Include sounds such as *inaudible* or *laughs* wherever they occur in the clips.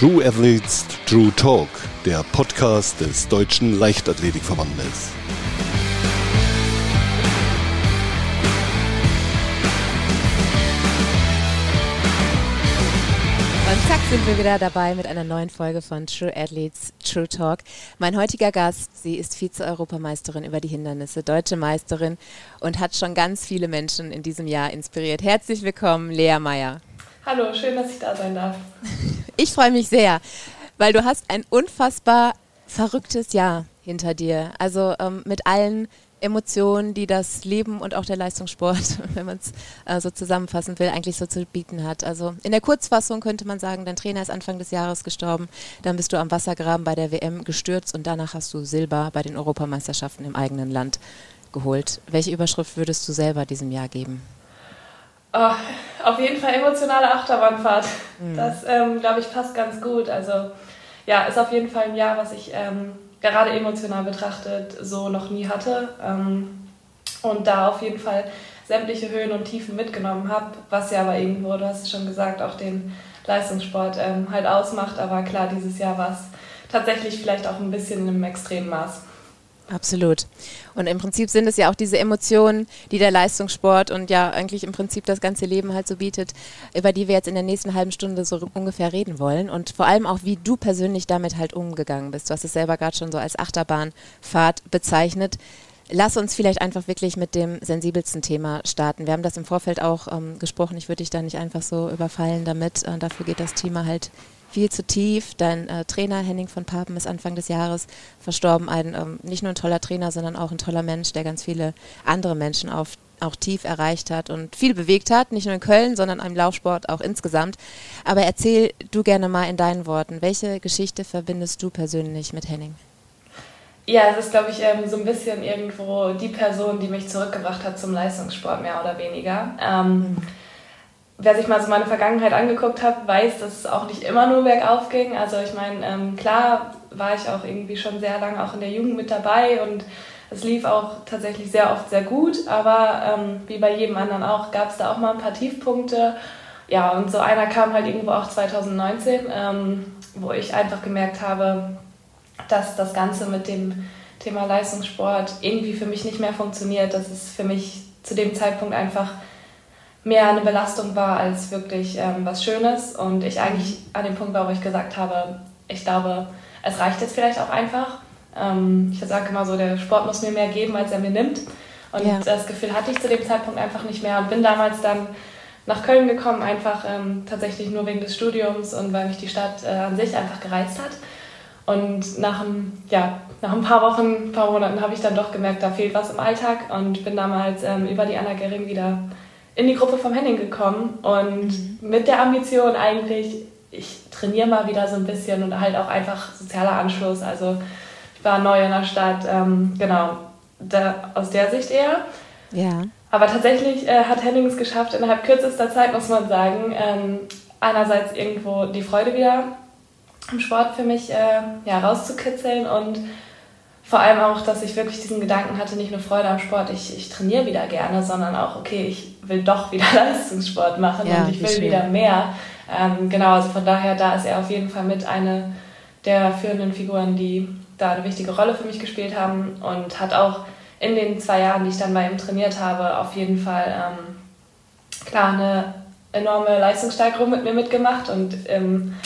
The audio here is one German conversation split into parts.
True Athletes True Talk, der Podcast des Deutschen Leichtathletikverbandes. Und zack sind wir wieder dabei mit einer neuen Folge von True Athletes True Talk. Mein heutiger Gast, sie ist Vize-Europameisterin über die Hindernisse, deutsche Meisterin und hat schon ganz viele Menschen in diesem Jahr inspiriert. Herzlich willkommen, Lea Meyer. Hallo, schön, dass ich da sein darf. *laughs* Ich freue mich sehr, weil du hast ein unfassbar verrücktes Jahr hinter dir. Also ähm, mit allen Emotionen, die das Leben und auch der Leistungssport, *laughs* wenn man es äh, so zusammenfassen will, eigentlich so zu bieten hat. Also in der Kurzfassung könnte man sagen, dein Trainer ist Anfang des Jahres gestorben, dann bist du am Wassergraben bei der WM gestürzt und danach hast du Silber bei den Europameisterschaften im eigenen Land geholt. Welche Überschrift würdest du selber diesem Jahr geben? Oh, auf jeden Fall emotionale Achterbahnfahrt. Mhm. Das, ähm, glaube ich, passt ganz gut. Also ja, ist auf jeden Fall ein Jahr, was ich ähm, gerade emotional betrachtet so noch nie hatte. Ähm, und da auf jeden Fall sämtliche Höhen und Tiefen mitgenommen habe, was ja aber irgendwo, du hast es schon gesagt, auch den Leistungssport ähm, halt ausmacht. Aber klar, dieses Jahr war es tatsächlich vielleicht auch ein bisschen im extremen Maß. Absolut. Und im Prinzip sind es ja auch diese Emotionen, die der Leistungssport und ja eigentlich im Prinzip das ganze Leben halt so bietet, über die wir jetzt in der nächsten halben Stunde so ungefähr reden wollen. Und vor allem auch, wie du persönlich damit halt umgegangen bist. Du hast es selber gerade schon so als Achterbahnfahrt bezeichnet. Lass uns vielleicht einfach wirklich mit dem sensibelsten Thema starten. Wir haben das im Vorfeld auch ähm, gesprochen. Ich würde dich da nicht einfach so überfallen damit. Äh, dafür geht das Thema halt viel zu tief. Dein äh, Trainer Henning von Papen ist Anfang des Jahres verstorben. Ein ähm, nicht nur ein toller Trainer, sondern auch ein toller Mensch, der ganz viele andere Menschen auf, auch tief erreicht hat und viel bewegt hat. Nicht nur in Köln, sondern im Laufsport auch insgesamt. Aber erzähl du gerne mal in deinen Worten, welche Geschichte verbindest du persönlich mit Henning? Ja, es ist, glaube ich, ähm, so ein bisschen irgendwo die Person, die mich zurückgebracht hat zum Leistungssport, mehr oder weniger. Ähm, mhm wer sich mal so meine Vergangenheit angeguckt hat, weiß, dass es auch nicht immer nur bergauf ging. Also ich meine, ähm, klar war ich auch irgendwie schon sehr lange auch in der Jugend mit dabei und es lief auch tatsächlich sehr oft sehr gut, aber ähm, wie bei jedem anderen auch, gab es da auch mal ein paar Tiefpunkte. Ja, und so einer kam halt irgendwo auch 2019, ähm, wo ich einfach gemerkt habe, dass das Ganze mit dem Thema Leistungssport irgendwie für mich nicht mehr funktioniert, dass es für mich zu dem Zeitpunkt einfach mehr eine Belastung war als wirklich ähm, was Schönes. Und ich eigentlich an dem Punkt war, wo ich gesagt habe, ich glaube, es reicht jetzt vielleicht auch einfach. Ähm, ich sage immer so, der Sport muss mir mehr geben, als er mir nimmt. Und ja. das Gefühl hatte ich zu dem Zeitpunkt einfach nicht mehr und bin damals dann nach Köln gekommen, einfach ähm, tatsächlich nur wegen des Studiums und weil mich die Stadt äh, an sich einfach gereizt hat. Und nach ein, ja, nach ein paar Wochen, ein paar Monaten habe ich dann doch gemerkt, da fehlt was im Alltag und bin damals ähm, über die Anna Gering wieder in die Gruppe vom Henning gekommen und mhm. mit der Ambition eigentlich, ich trainiere mal wieder so ein bisschen und halt auch einfach sozialer Anschluss. Also ich war neu in der Stadt, ähm, genau, da, aus der Sicht eher. Ja. Aber tatsächlich äh, hat Henning es geschafft, innerhalb kürzester Zeit, muss man sagen, ähm, einerseits irgendwo die Freude wieder im Sport für mich äh, ja, rauszukitzeln und vor allem auch, dass ich wirklich diesen Gedanken hatte, nicht nur Freude am Sport, ich, ich trainiere wieder gerne, sondern auch, okay, ich will doch wieder *laughs* Leistungssport machen ja, und ich will schön. wieder mehr. Ähm, genau, also von daher, da ist er auf jeden Fall mit eine der führenden Figuren, die da eine wichtige Rolle für mich gespielt haben und hat auch in den zwei Jahren, die ich dann bei ihm trainiert habe, auf jeden Fall ähm, klar eine enorme Leistungssteigerung mit mir mitgemacht und ähm,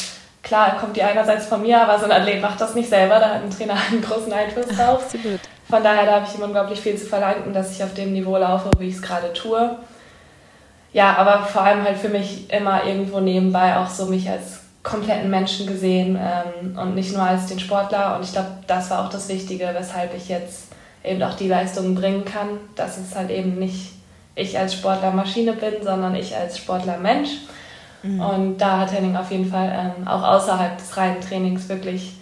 klar kommt die einerseits von mir, aber so ein Athlet macht das nicht selber, da hat ein Trainer *laughs* einen großen Einfluss drauf. Absolut. Von daher da habe ich ihm unglaublich viel zu verdanken, dass ich auf dem Niveau laufe, wie ich es gerade tue. Ja, aber vor allem halt für mich immer irgendwo nebenbei auch so mich als kompletten Menschen gesehen ähm, und nicht nur als den Sportler. Und ich glaube, das war auch das Wichtige, weshalb ich jetzt eben auch die Leistungen bringen kann, dass es halt eben nicht ich als Sportler Maschine bin, sondern ich als Sportler Mensch. Mhm. Und da hat Henning auf jeden Fall ähm, auch außerhalb des reinen Trainings wirklich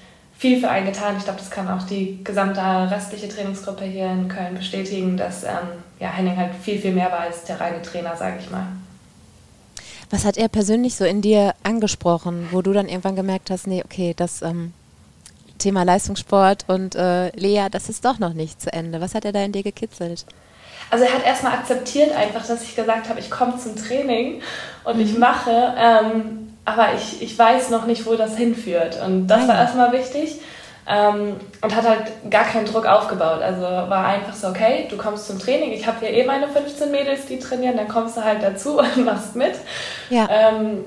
viel für einen getan. Ich glaube, das kann auch die gesamte restliche Trainingsgruppe hier in Köln bestätigen, dass ähm, ja, Henning halt viel, viel mehr war als der reine Trainer, sage ich mal. Was hat er persönlich so in dir angesprochen, wo du dann irgendwann gemerkt hast, nee, okay, das ähm, Thema Leistungssport und äh, Lea, das ist doch noch nicht zu Ende. Was hat er da in dir gekitzelt? also er hat erstmal akzeptiert einfach, dass ich gesagt habe, ich komme zum Training und mhm. ich mache. Ähm, aber ich, ich weiß noch nicht, wo das hinführt. Und das war erstmal wichtig. Ähm, und hat halt gar keinen Druck aufgebaut. Also war einfach so, okay, du kommst zum Training, ich habe hier eh meine 15 Mädels, die trainieren, dann kommst du halt dazu *laughs* und machst mit. Ja, ähm,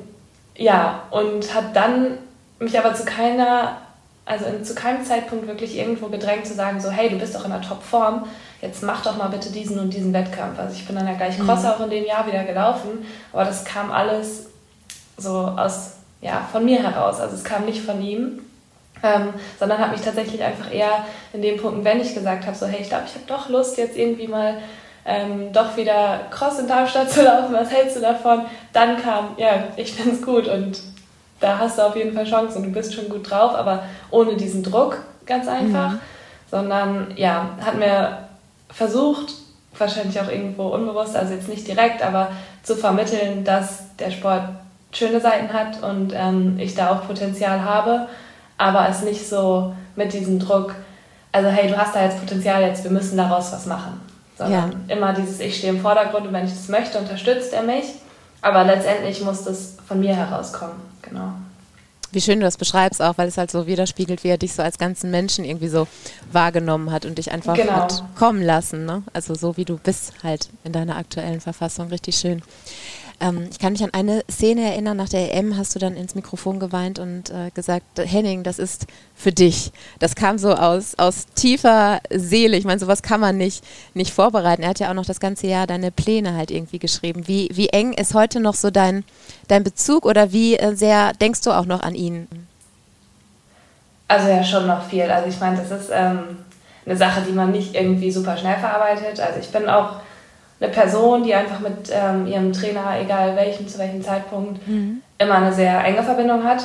ja und hat dann mich aber zu keiner, also in, zu keinem Zeitpunkt wirklich irgendwo gedrängt zu sagen, so, hey, du bist doch in der Topform, jetzt mach doch mal bitte diesen und diesen Wettkampf. Also ich bin dann ja gleich Cross mhm. auch in dem Jahr wieder gelaufen, aber das kam alles so aus, ja, von mir heraus. Also es kam nicht von ihm. Ähm, sondern hat mich tatsächlich einfach eher in dem Punkt, wenn ich gesagt habe, so hey, ich glaube, ich habe doch Lust, jetzt irgendwie mal ähm, doch wieder Cross in Darmstadt *laughs* zu laufen, was hältst du davon? Dann kam, ja, ich finde es gut und da hast du auf jeden Fall Chancen und du bist schon gut drauf, aber ohne diesen Druck, ganz einfach, mhm. sondern ja, hat mir versucht, wahrscheinlich auch irgendwo unbewusst, also jetzt nicht direkt, aber zu vermitteln, dass der Sport schöne Seiten hat und ähm, ich da auch Potenzial habe aber es nicht so mit diesem Druck, also hey, du hast da jetzt Potenzial, jetzt wir müssen daraus was machen. Sondern ja. immer dieses, ich stehe im Vordergrund und wenn ich das möchte, unterstützt er mich. Aber letztendlich muss das von mir herauskommen, genau. Wie schön du das beschreibst auch, weil es halt so widerspiegelt, wie er dich so als ganzen Menschen irgendwie so wahrgenommen hat und dich einfach genau. hat kommen lassen. Ne? Also so wie du bist halt in deiner aktuellen Verfassung. Richtig schön. Ähm, ich kann mich an eine Szene erinnern, nach der EM hast du dann ins Mikrofon geweint und äh, gesagt, Henning, das ist für dich. Das kam so aus, aus tiefer Seele. Ich meine, sowas kann man nicht, nicht vorbereiten. Er hat ja auch noch das ganze Jahr deine Pläne halt irgendwie geschrieben. Wie, wie eng ist heute noch so dein, dein Bezug oder wie äh, sehr denkst du auch noch an ihn? Also ja, schon noch viel. Also ich meine, das ist ähm, eine Sache, die man nicht irgendwie super schnell verarbeitet. Also ich bin auch eine Person, die einfach mit ähm, ihrem Trainer, egal welchem, zu welchem Zeitpunkt, mhm. immer eine sehr enge Verbindung hat.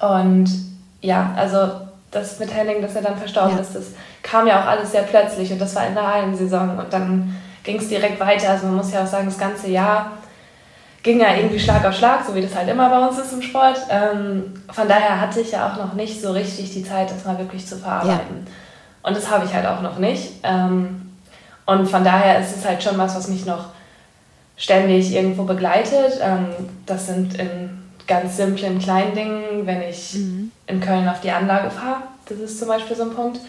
Und ja, also das mit Henning, dass er dann verstorben ja. ist, das kam ja auch alles sehr plötzlich und das war in der Hallensaison und dann ging es direkt weiter. Also man muss ja auch sagen, das ganze Jahr ging ja irgendwie Schlag auf Schlag, so wie das halt immer bei uns ist im Sport. Ähm, von daher hatte ich ja auch noch nicht so richtig die Zeit, das mal wirklich zu verarbeiten. Ja. Und das habe ich halt auch noch nicht. Ähm, und von daher ist es halt schon was, was mich noch ständig irgendwo begleitet. Ähm, das sind in ganz simplen kleinen Dingen, wenn ich mhm. in Köln auf die Anlage fahre, das ist zum Beispiel so ein Punkt.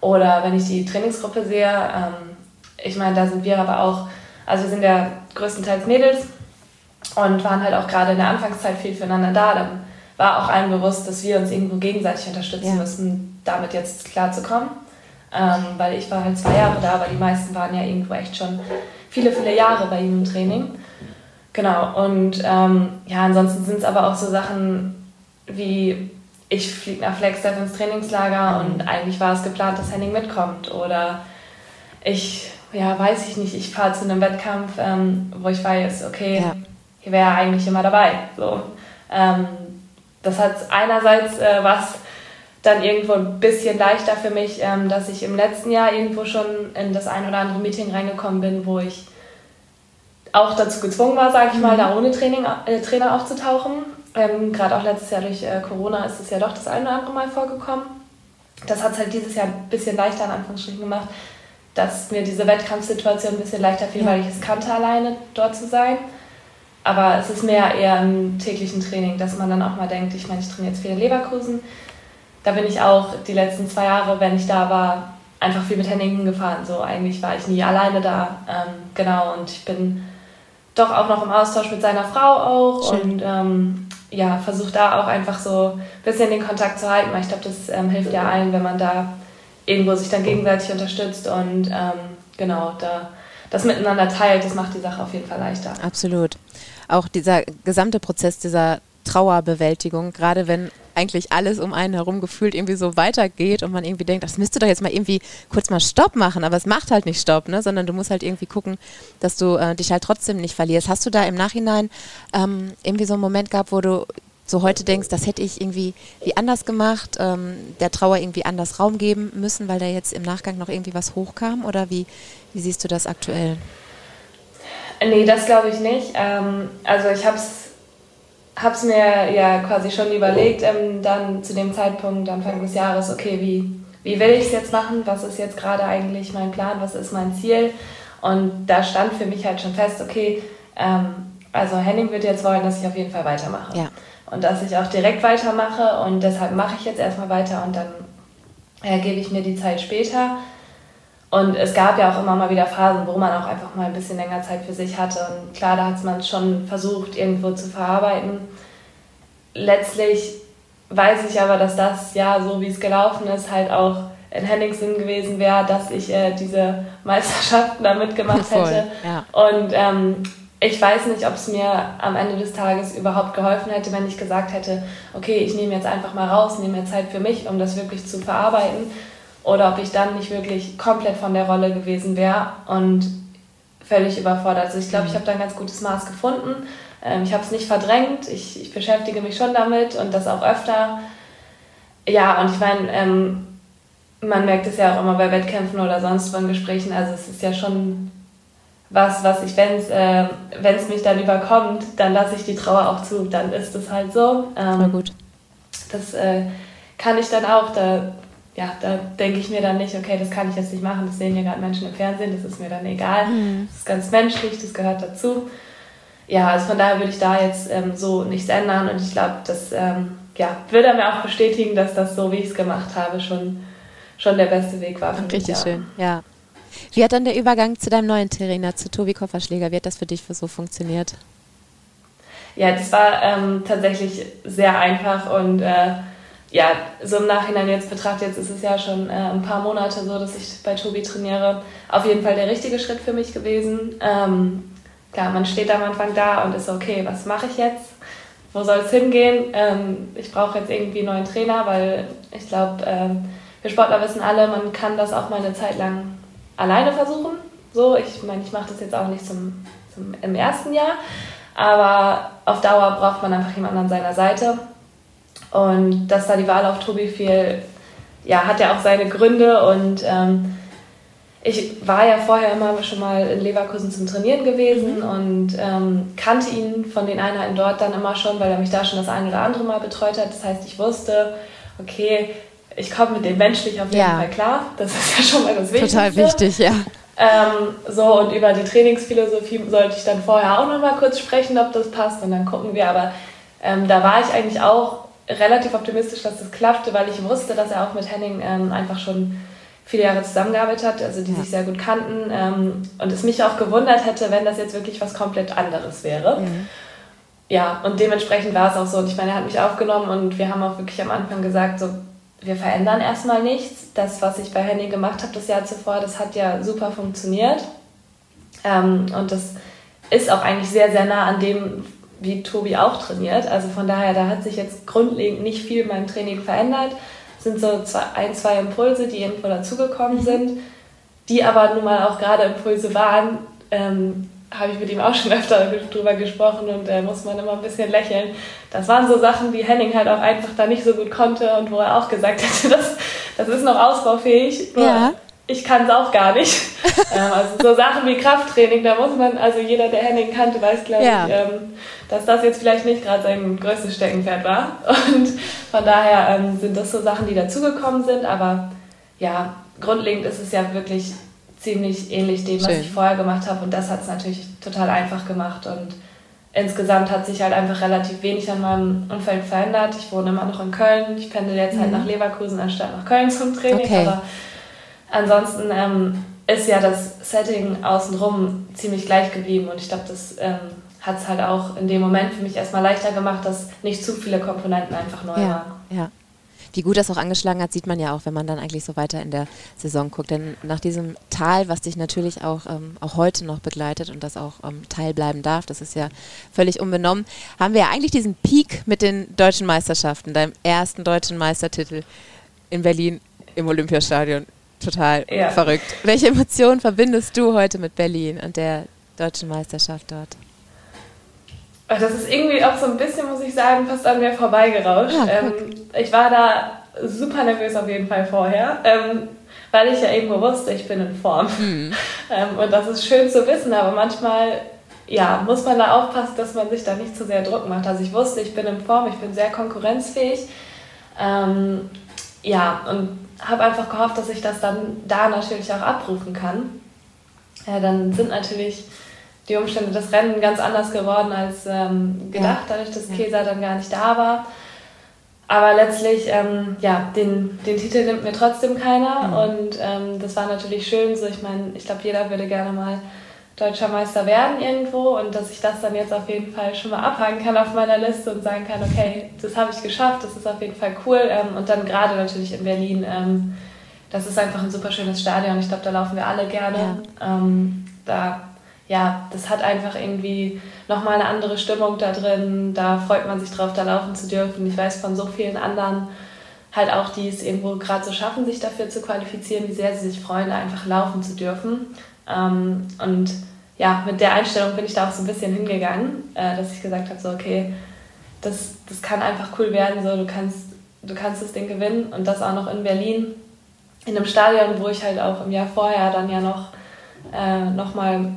Oder wenn ich die Trainingsgruppe sehe, ähm, ich meine, da sind wir aber auch, also wir sind ja größtenteils Mädels und waren halt auch gerade in der Anfangszeit viel füreinander da. Dann war auch allen bewusst, dass wir uns irgendwo gegenseitig unterstützen ja. müssen, damit jetzt klarzukommen. Ähm, weil ich war halt zwei Jahre da, aber die meisten waren ja irgendwo echt schon viele, viele Jahre bei ihm im Training. Genau, und ähm, ja, ansonsten sind es aber auch so Sachen wie, ich fliege nach Flagstaff ins Trainingslager und eigentlich war es geplant, dass Henning mitkommt. Oder ich, ja, weiß ich nicht, ich fahre zu einem Wettkampf, ähm, wo ich weiß, okay, ja. hier wäre er eigentlich immer dabei. So. Ähm, das hat einerseits äh, was dann irgendwo ein bisschen leichter für mich, ähm, dass ich im letzten Jahr irgendwo schon in das ein oder andere Meeting reingekommen bin, wo ich auch dazu gezwungen war, sage ich mal, mhm. da ohne Training, äh, Trainer aufzutauchen. Ähm, Gerade auch letztes Jahr durch äh, Corona ist es ja doch das ein oder andere Mal vorgekommen. Das hat es halt dieses Jahr ein bisschen leichter in Anführungsstrichen gemacht, dass mir diese Wettkampfsituation ein bisschen leichter fiel, ja. weil ich es kannte, alleine dort zu sein. Aber es ist mehr eher im täglichen Training, dass man dann auch mal denkt, ich meine, ich trainiere jetzt viel in Leverkusen, da bin ich auch die letzten zwei Jahre, wenn ich da war, einfach viel mit Henning gefahren. So eigentlich war ich nie alleine da. Ähm, genau, und ich bin doch auch noch im Austausch mit seiner Frau auch Schön. und ähm, ja, versuche da auch einfach so ein bisschen den Kontakt zu halten, weil ich glaube, das ähm, hilft ja allen, wenn man da irgendwo sich dann gegenseitig unterstützt und ähm, genau, da das miteinander teilt, das macht die Sache auf jeden Fall leichter. Absolut. Auch dieser gesamte Prozess dieser Trauerbewältigung, gerade wenn eigentlich alles um einen herum gefühlt irgendwie so weitergeht und man irgendwie denkt, das müsste doch jetzt mal irgendwie kurz mal Stopp machen, aber es macht halt nicht Stopp, ne? sondern du musst halt irgendwie gucken, dass du äh, dich halt trotzdem nicht verlierst. Hast du da im Nachhinein ähm, irgendwie so einen Moment gehabt, wo du so heute denkst, das hätte ich irgendwie wie anders gemacht, ähm, der Trauer irgendwie anders Raum geben müssen, weil da jetzt im Nachgang noch irgendwie was hochkam? Oder wie, wie siehst du das aktuell? Nee, das glaube ich nicht. Ähm, also ich habe es habe es mir ja quasi schon überlegt, ähm, dann zu dem Zeitpunkt, Anfang des Jahres, okay, wie, wie will ich es jetzt machen? Was ist jetzt gerade eigentlich mein Plan? Was ist mein Ziel? Und da stand für mich halt schon fest, okay, ähm, also Henning wird jetzt wollen, dass ich auf jeden Fall weitermache. Ja. Und dass ich auch direkt weitermache und deshalb mache ich jetzt erstmal weiter und dann äh, gebe ich mir die Zeit später. Und es gab ja auch immer mal wieder Phasen, wo man auch einfach mal ein bisschen länger Zeit für sich hatte. Und klar, da hat man schon versucht, irgendwo zu verarbeiten. Letztlich weiß ich aber, dass das ja, so wie es gelaufen ist, halt auch in Hennings Sinn gewesen wäre, dass ich äh, diese Meisterschaften da mitgemacht Voll, hätte. ja. Und ähm, ich weiß nicht, ob es mir am Ende des Tages überhaupt geholfen hätte, wenn ich gesagt hätte, okay, ich nehme jetzt einfach mal raus, nehme mir Zeit für mich, um das wirklich zu verarbeiten. Oder ob ich dann nicht wirklich komplett von der Rolle gewesen wäre und völlig überfordert. Also ich glaube, ich habe da ein ganz gutes Maß gefunden. Ähm, ich habe es nicht verdrängt, ich, ich beschäftige mich schon damit und das auch öfter. Ja, und ich meine, ähm, man merkt es ja auch immer bei Wettkämpfen oder sonst wo in Gesprächen, also es ist ja schon was, was ich, wenn es äh, wenn's mich dann überkommt, dann lasse ich die Trauer auch zu, dann ist es halt so. Ähm, Ähm, gut. das äh, kann ich dann auch, da, ja, da denke ich mir dann nicht, okay, das kann ich jetzt nicht machen, das sehen ja gerade Menschen im Fernsehen, das ist mir dann egal. Das ist ganz menschlich, das gehört dazu. Ja, also von daher würde ich da jetzt ähm, so nichts ändern und ich glaube, das ähm, ja, würde er mir auch bestätigen, dass das so, wie ich es gemacht habe, schon, schon der beste Weg war für mich. Richtig ja. schön, ja. Wie hat dann der Übergang zu deinem neuen Trainer, zu Tobi Kofferschläger, wie hat das für dich für so funktioniert? Ja, das war ähm, tatsächlich sehr einfach und äh, ja, so im Nachhinein jetzt betrachtet, jetzt ist es ja schon äh, ein paar Monate so, dass ich bei Tobi trainiere. Auf jeden Fall der richtige Schritt für mich gewesen. Ähm, klar, man steht am Anfang da und ist okay, was mache ich jetzt? Wo soll es hingehen? Ähm, ich brauche jetzt irgendwie einen neuen Trainer, weil ich glaube, ähm, wir Sportler wissen alle, man kann das auch mal eine Zeit lang alleine versuchen. So, ich meine, ich mache das jetzt auch nicht zum, zum, im ersten Jahr, aber auf Dauer braucht man einfach jemanden an seiner Seite. Und dass da die Wahl auf Tobi fiel, ja, hat ja auch seine Gründe und ähm, ich war ja vorher immer schon mal in Leverkusen zum Trainieren gewesen und ähm, kannte ihn von den Einheiten dort dann immer schon, weil er mich da schon das eine oder andere Mal betreut hat. Das heißt, ich wusste, okay, ich komme mit dem menschlich auf jeden Ja. Fall klar. Das ist ja schon mal das Wichtigste. Total wichtig, ja. Ähm, so, und über die Trainingsphilosophie sollte ich dann vorher auch noch mal kurz sprechen, ob das passt und dann gucken wir. Aber ähm, da war ich eigentlich auch relativ optimistisch, dass das klappte, weil ich wusste, dass er auch mit Henning ähm, einfach schon viele Jahre zusammengearbeitet hat, also die Ja. sich sehr gut kannten ähm, und es mich auch gewundert hätte, wenn das jetzt wirklich was komplett anderes wäre. Ja, und dementsprechend war es auch so. Und ich meine, er hat mich aufgenommen und wir haben auch wirklich am Anfang gesagt, so, wir verändern erstmal nichts. Das, was ich bei Henning gemacht habe das Jahr zuvor, das hat ja super funktioniert. Ähm, und das ist auch eigentlich sehr, sehr nah an dem, wie Tobi auch trainiert. Also von daher, da hat sich jetzt grundlegend nicht viel in meinem Training verändert. Es sind so zwei, ein, zwei Impulse, die irgendwo dazugekommen sind, die aber nun mal auch gerade Impulse waren. Ähm, habe ich mit ihm auch schon öfter drüber gesprochen und äh, muss man immer ein bisschen lächeln. Das waren so Sachen, die Henning halt auch einfach da nicht so gut konnte und wo er auch gesagt *laughs* hätte, das, das ist noch ausbaufähig. Ja. Ich kann es auch gar nicht. *laughs* ähm, also so Sachen wie Krafttraining, da muss man, also jeder, der Henning kannte, weiß, glaube Ja. ich, ähm, dass das jetzt vielleicht nicht gerade sein größtes Steckenpferd war. *laughs* Und von daher ähm, sind das so Sachen, die dazugekommen sind. Aber ja, grundlegend ist es ja wirklich ziemlich ähnlich dem, was Schön. ich vorher gemacht habe. Und das hat es natürlich total einfach gemacht. Und insgesamt hat sich halt einfach relativ wenig an meinem Umfeld verändert. Ich wohne immer noch in Köln. Ich pendel jetzt halt nach Leverkusen anstatt nach Köln zum Training. Okay. Aber ansonsten ähm, ist ja das Setting außenrum ziemlich gleich geblieben. Und ich glaube, das ähm, hat es halt auch in dem Moment für mich erstmal leichter gemacht, dass nicht zu viele Komponenten einfach neu Ja, waren. ja. Wie gut das auch angeschlagen hat, sieht man ja auch, wenn man dann eigentlich so weiter in der Saison guckt. Denn nach diesem Tal, was dich natürlich auch, ähm, auch heute noch begleitet und das auch ähm, teilbleiben darf, das ist ja völlig unbenommen, haben wir ja eigentlich diesen Peak mit den deutschen Meisterschaften, deinem ersten deutschen Meistertitel in Berlin im Olympiastadion. Total Ja. verrückt. Welche Emotionen verbindest du heute mit Berlin und der deutschen Meisterschaft dort? Das ist irgendwie auch so ein bisschen, muss ich sagen, fast an mir vorbeigerauscht. Ah, ähm, ich war da super nervös auf jeden Fall vorher, ähm, weil ich ja irgendwo wusste, ich bin in Form. Hm. *laughs* Ähm, und das ist schön zu wissen, aber manchmal ja, muss man da aufpassen, dass man sich da nicht zu sehr Druck macht. Also ich wusste, ich bin in Form, ich bin sehr konkurrenzfähig. Ähm, ja, und habe einfach gehofft, dass ich das dann da natürlich auch abrufen kann. Ja, dann sind natürlich die Umstände des Rennen ganz anders geworden als ähm, gedacht, ja. dadurch, dass ja. Kesa dann gar nicht da war. Aber letztlich, ähm, ja, den, den Titel nimmt mir trotzdem keiner. Mhm. Und ähm, das war natürlich schön. So, ich meine, ich glaube, jeder würde gerne mal deutscher Meister werden irgendwo und dass ich das dann jetzt auf jeden Fall schon mal abhaken kann auf meiner Liste und sagen kann, okay, das habe ich geschafft, das ist auf jeden Fall cool. Ähm, und dann gerade natürlich in Berlin, ähm, das ist einfach ein super schönes Stadion. Ich glaube, da laufen wir alle gerne. Ja. Ähm, da, ja, das hat einfach irgendwie nochmal eine andere Stimmung da drin. Da freut man sich drauf, da laufen zu dürfen. Ich weiß von so vielen anderen halt auch, die es irgendwo gerade so schaffen, sich dafür zu qualifizieren, wie sehr sie sich freuen, da einfach laufen zu dürfen. Und ja, mit der Einstellung bin ich da auch so ein bisschen hingegangen, äh, dass ich gesagt habe, so okay, das, das kann einfach cool werden, so du kannst, du kannst das Ding gewinnen und das auch noch in Berlin, in einem Stadion, wo ich halt auch im Jahr vorher dann ja noch, äh, noch mal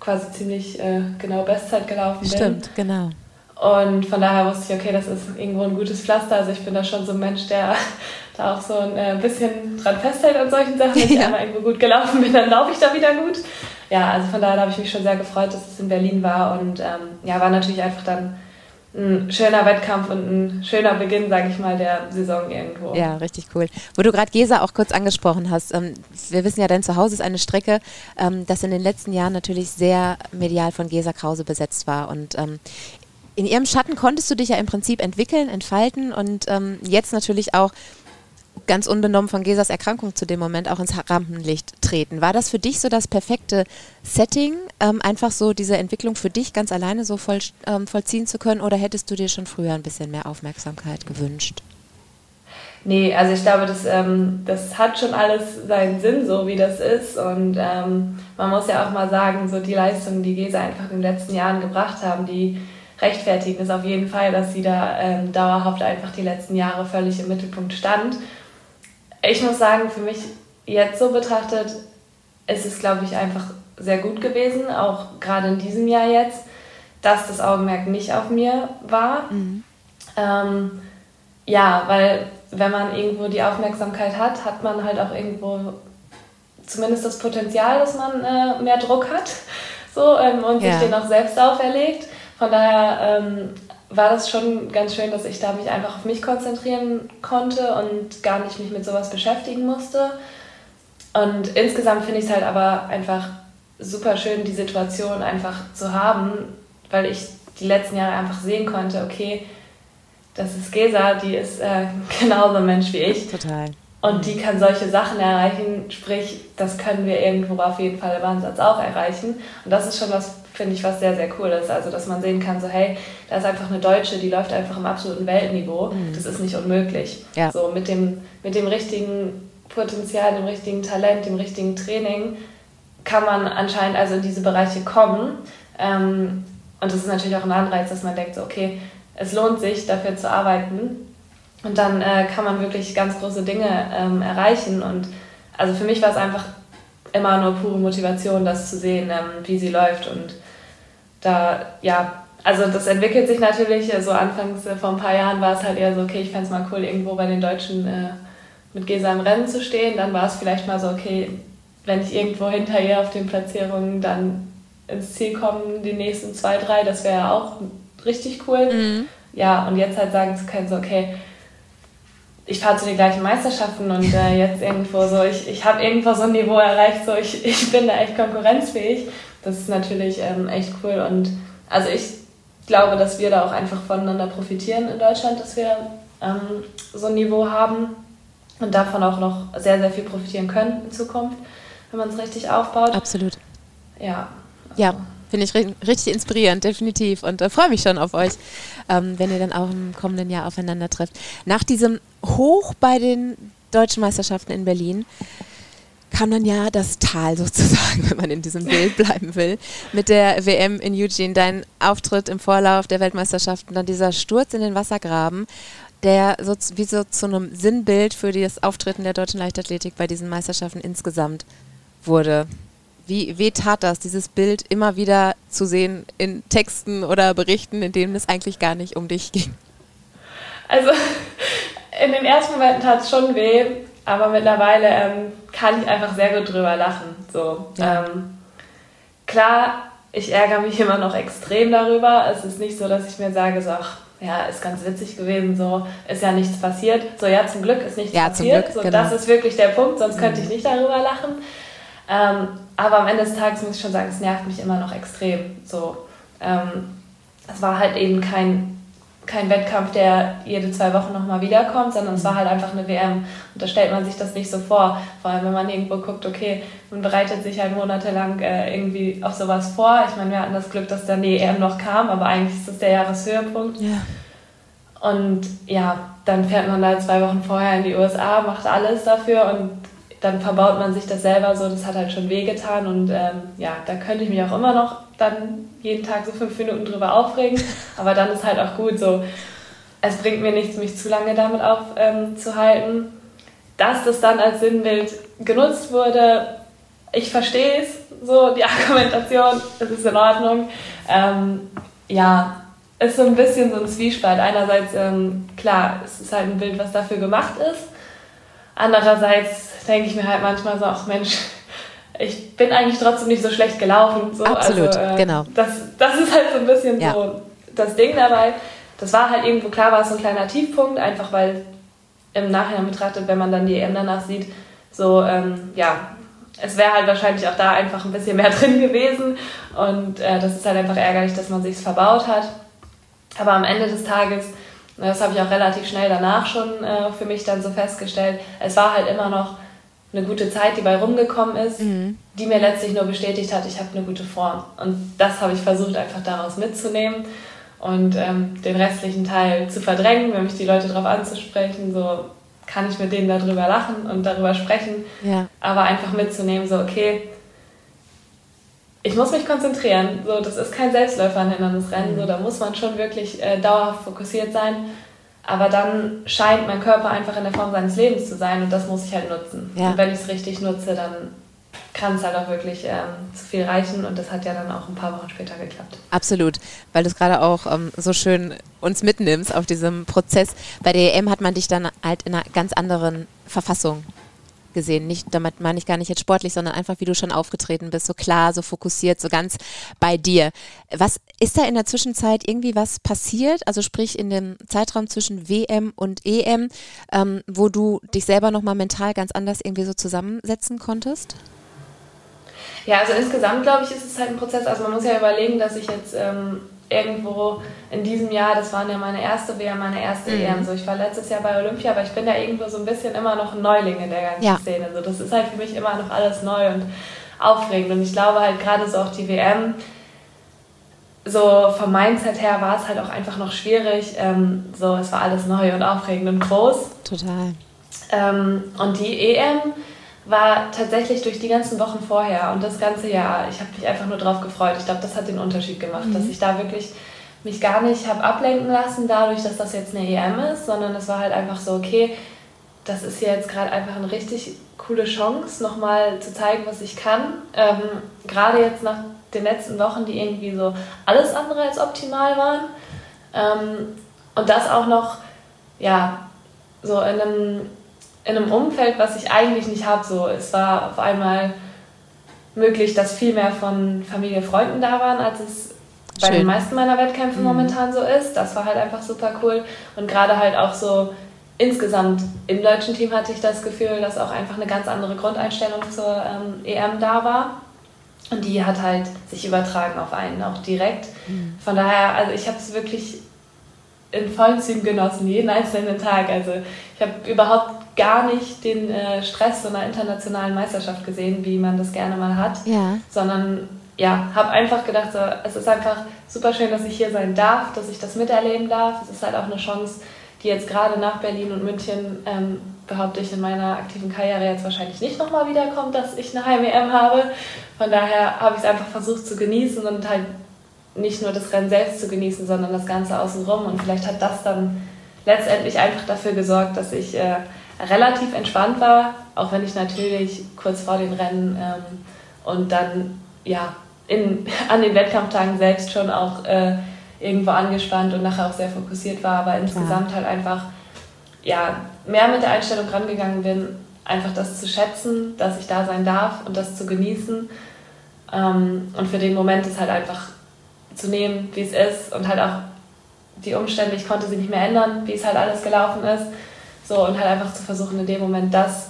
quasi ziemlich äh, genau Bestzeit gelaufen bin. Stimmt, genau. Und von daher wusste ich, okay, das ist irgendwo ein gutes Pflaster. Also ich bin da schon so ein Mensch, der *laughs* da auch so ein äh, bisschen dran festhält an solchen Sachen. Wenn *laughs* ja. ich einmal irgendwo gut gelaufen bin, dann laufe ich da wieder gut. Ja, also von daher habe ich mich schon sehr gefreut, dass es in Berlin war. Und ähm, ja, war natürlich einfach dann ein schöner Wettkampf und ein schöner Beginn, sage ich mal, der Saison irgendwo. Ja, richtig cool. Wo du gerade Gesa auch kurz angesprochen hast, ähm, wir wissen ja, dein Zuhause ist eine Strecke, ähm, das in den letzten Jahren natürlich sehr medial von Gesa Krause besetzt war. Und ähm, in ihrem Schatten konntest du dich ja im Prinzip entwickeln, entfalten und ähm, jetzt natürlich auch ganz unbenommen von Gesas Erkrankung zu dem Moment auch ins Rampenlicht treten. War das für dich so das perfekte Setting, ähm, einfach so diese Entwicklung für dich ganz alleine so voll, ähm, vollziehen zu können oder hättest du dir schon früher ein bisschen mehr Aufmerksamkeit gewünscht? Nee, also ich glaube, das, ähm, das hat schon alles seinen Sinn, so wie das ist. Und ähm, man muss ja auch mal sagen, so die Leistungen, die Gesa einfach in den letzten Jahren gebracht haben, die rechtfertigen es auf jeden Fall, dass sie da ähm, dauerhaft einfach die letzten Jahre völlig im Mittelpunkt stand. Ich muss sagen, für mich jetzt so betrachtet, ist es, glaube ich, einfach sehr gut gewesen, auch gerade in diesem Jahr jetzt, dass das Augenmerk nicht auf mir war. Mhm. Ähm, ja, weil wenn man irgendwo die Aufmerksamkeit hat, hat man halt auch irgendwo zumindest das Potenzial, dass man äh, mehr Druck hat *laughs* so, ähm, und ja. sich den auch selbst auferlegt. Von daher ähm, war das schon ganz schön, dass ich da mich einfach auf mich konzentrieren konnte und gar nicht mich mit sowas beschäftigen musste. Und insgesamt finde ich es halt aber einfach super schön, die Situation einfach zu haben, weil ich die letzten Jahre einfach sehen konnte, okay, das ist Gesa, die ist äh, *laughs* genauso ein Mensch wie ich. Total. Und die kann solche Sachen erreichen, sprich, das können wir irgendwo auf jeden Fall im Ansatz auch erreichen. Und das ist schon was, finde ich, was sehr, sehr cool ist. Also, dass man sehen kann, so, hey, da ist einfach eine Deutsche, die läuft einfach im absoluten Weltniveau. Mhm. Das ist nicht unmöglich. Ja. So, mit dem, mit dem richtigen Potenzial, dem richtigen Talent, dem richtigen Training kann man anscheinend also in diese Bereiche kommen. Ähm, und das ist natürlich auch ein Anreiz, dass man denkt, so, okay, es lohnt sich, dafür zu arbeiten und dann äh, kann man wirklich ganz große Dinge ähm, erreichen. Und also für mich war es einfach immer nur pure Motivation, das zu sehen, ähm, wie sie läuft. Und da, ja, also das entwickelt sich natürlich. So anfangs äh, vor ein paar Jahren war es halt eher so, okay, ich fände es mal cool, irgendwo bei den Deutschen äh, mit Gesa im Rennen zu stehen. Dann war es vielleicht mal so, okay, wenn ich irgendwo hinter ihr auf den Platzierungen dann ins Ziel komme, die nächsten zwei, drei, das wäre ja auch richtig cool. Mhm. Ja, und jetzt halt sagen zu können, so, okay, ich fahre zu den gleichen Meisterschaften und äh, jetzt irgendwo so, ich, ich habe irgendwo so ein Niveau erreicht, so ich, ich bin da echt konkurrenzfähig. Das ist natürlich ähm, echt cool und also ich glaube, dass wir da auch einfach voneinander profitieren in Deutschland, dass wir ähm, so ein Niveau haben und davon auch noch sehr, sehr viel profitieren können in Zukunft, wenn man es richtig aufbaut. Absolut. Ja. Also. Ja. Finde ich richtig inspirierend, definitiv. Und äh, freue mich schon auf euch, ähm, wenn ihr dann auch im kommenden Jahr aufeinander trefft. Nach diesem Hoch bei den deutschen Meisterschaften in Berlin kam dann ja das Tal *laughs* sozusagen, wenn man in diesem Bild bleiben will, mit der WM in Eugene. Dein Auftritt im Vorlauf der Weltmeisterschaften, dann dieser Sturz in den Wassergraben, der so, wie so zu einem Sinnbild für das Auftreten der deutschen Leichtathletik bei diesen Meisterschaften insgesamt wurde. Wie weh tat das, dieses Bild immer wieder zu sehen in Texten oder Berichten, in denen es eigentlich gar nicht um dich ging? Also in den ersten Momenten tat es schon weh, aber mittlerweile ähm, kann ich einfach sehr gut drüber lachen. So. Ja. Ähm, klar ich ärgere mich immer noch extrem darüber. Es ist nicht so, dass ich mir sage, so, ach, ja, ist ganz witzig gewesen, so ist ja nichts passiert. So, ja, zum Glück ist nichts ja, passiert. Glück, so, genau. Das ist wirklich der Punkt, sonst mhm. könnte ich nicht darüber lachen. Ähm, aber am Ende des Tages muss ich schon sagen, es nervt mich immer noch extrem. So, ähm, es war halt eben kein kein Wettkampf, der jede zwei Wochen nochmal wiederkommt, sondern es war halt einfach eine WM. Und da stellt man sich das nicht so vor. Vor allem, wenn man irgendwo guckt, okay, man bereitet sich halt monatelang äh, irgendwie auf sowas vor. Ich meine, wir hatten das Glück, dass dann die EM noch kam, aber eigentlich ist das der Jahreshöhepunkt. Ja. Und ja, dann fährt man da zwei Wochen vorher in die USA, macht alles dafür und dann verbaut man sich das selber so. Das hat halt schon wehgetan und ähm, ja, da könnte ich mich auch immer noch dann jeden Tag so fünf Minuten drüber aufregen. *laughs* Aber dann ist halt auch gut so. Es bringt mir nichts, mich zu lange damit aufzuhalten. Ähm, Dass das dann als Sinnbild genutzt wurde, ich verstehe es, so die *laughs* Argumentation, es ist in Ordnung. Ähm, ja, ist so ein bisschen so ein Zwiespalt. Einerseits, ähm, klar, es ist halt ein Bild, was dafür gemacht ist. Andererseits denke ich mir halt manchmal so, ach Mensch, ich bin eigentlich trotzdem nicht so schlecht gelaufen. So. Absolut, also, äh, genau. Das, das ist halt so ein bisschen ja. so das Ding dabei. Das war halt irgendwo, klar war es so ein kleiner Tiefpunkt, einfach weil im Nachhinein betrachtet, wenn man dann die EM danach sieht, so, ähm, ja, es wäre halt wahrscheinlich auch da einfach ein bisschen mehr *laughs* drin gewesen und äh, das ist halt einfach ärgerlich, dass man sich's verbaut hat. Aber am Ende des Tages, das habe ich auch relativ schnell danach schon äh, für mich dann so festgestellt, es war halt immer noch eine gute Zeit, die bei rumgekommen ist, mhm. die mir letztlich nur bestätigt hat, ich habe eine gute Form. Und das habe ich versucht einfach daraus mitzunehmen und ähm, den restlichen Teil zu verdrängen, wenn mich die Leute darauf anzusprechen, so kann ich mit denen darüber lachen und darüber sprechen, ja. aber einfach mitzunehmen, so okay, ich muss mich konzentrieren, so das ist kein Selbstläufer ein Hindernisrennen, Rennen, so da muss man schon wirklich äh, dauerhaft fokussiert sein aber dann scheint mein Körper einfach in der Form seines Lebens zu sein und das muss ich halt nutzen. Ja. Und wenn ich es richtig nutze, dann kann es halt auch wirklich ähm, zu viel reichen und das hat ja dann auch ein paar Wochen später geklappt. Absolut, weil du es gerade auch ähm, so schön uns mitnimmst auf diesem Prozess. Bei der EM hat man dich dann halt in einer ganz anderen Verfassung gesehen. Nicht, damit meine ich gar nicht jetzt sportlich, sondern einfach, wie du schon aufgetreten bist, so klar, so fokussiert, so ganz bei dir. Was ist da in der Zwischenzeit irgendwie was passiert? Also sprich in dem Zeitraum zwischen WM und EM, ähm, wo du dich selber nochmal mental ganz anders irgendwie so zusammensetzen konntest? Ja, also insgesamt glaube ich, ist es halt ein Prozess. Also man muss ja überlegen, dass ich jetzt ähm, irgendwo in diesem Jahr, das waren ja meine erste WM, meine erste mhm. EM. So, ich war letztes Jahr bei Olympia, aber ich bin ja irgendwo so ein bisschen immer noch ein Neuling in der ganzen ja. Szene. So, das ist halt für mich immer noch alles neu und aufregend. Und ich glaube halt gerade so auch die WM, so vom Mindset her war es halt auch einfach noch schwierig. Ähm, so, es war alles neu und aufregend und groß. Total. Ähm, und die EM war tatsächlich durch die ganzen Wochen vorher und das ganze Jahr, ich habe mich einfach nur drauf gefreut. Ich glaube, das hat den Unterschied gemacht, mhm. dass ich da wirklich mich gar nicht habe ablenken lassen dadurch, dass das jetzt eine EM ist, sondern es war halt einfach so, okay, das ist jetzt gerade einfach eine richtig coole Chance, nochmal zu zeigen, was ich kann. Ähm, gerade jetzt nach den letzten Wochen, die irgendwie so alles andere als optimal waren. Ähm, und das auch noch, ja, so in einem in einem Umfeld, was ich eigentlich nicht habe. So, es war auf einmal möglich, dass viel mehr von Familie, Freunden da waren, als es bei Schön. den meisten meiner Wettkämpfe mhm. momentan so ist. Das war halt einfach super cool. Und gerade halt auch so insgesamt im deutschen Team hatte ich das Gefühl, dass auch einfach eine ganz andere Grundeinstellung zur ähm, EM da war. Und die hat halt sich übertragen auf einen auch direkt. Mhm. Von daher, also ich habe es wirklich in vollen Zügen genossen, jeden einzelnen Tag. Also ich habe überhaupt gar nicht den äh, Stress so einer internationalen Meisterschaft gesehen, wie man das gerne mal hat, ja. sondern ja, habe einfach gedacht, so, es ist einfach super schön, dass ich hier sein darf, dass ich das miterleben darf. Es ist halt auch eine Chance, die jetzt gerade nach Berlin und München, ähm, behaupte ich, in meiner aktiven Karriere jetzt wahrscheinlich nicht nochmal wiederkommt, dass ich eine Heim-EM habe. Von daher habe ich es einfach versucht zu genießen und halt nicht nur das Rennen selbst zu genießen, sondern das Ganze außenrum. Und vielleicht hat das dann letztendlich einfach dafür gesorgt, dass ich äh, relativ entspannt war, auch wenn ich natürlich kurz vor den Rennen ähm, und dann ja in, *laughs* an den Wettkampftagen selbst schon auch äh, irgendwo angespannt und nachher auch sehr fokussiert war, aber insgesamt ja. halt einfach ja, mehr mit der Einstellung rangegangen bin, einfach das zu schätzen, dass ich da sein darf und das zu genießen Ähm, und für den Moment ist halt einfach zu nehmen, wie es ist und halt auch die Umstände, ich konnte sie nicht mehr ändern, wie es halt alles gelaufen ist. So und halt einfach zu versuchen, in dem Moment das,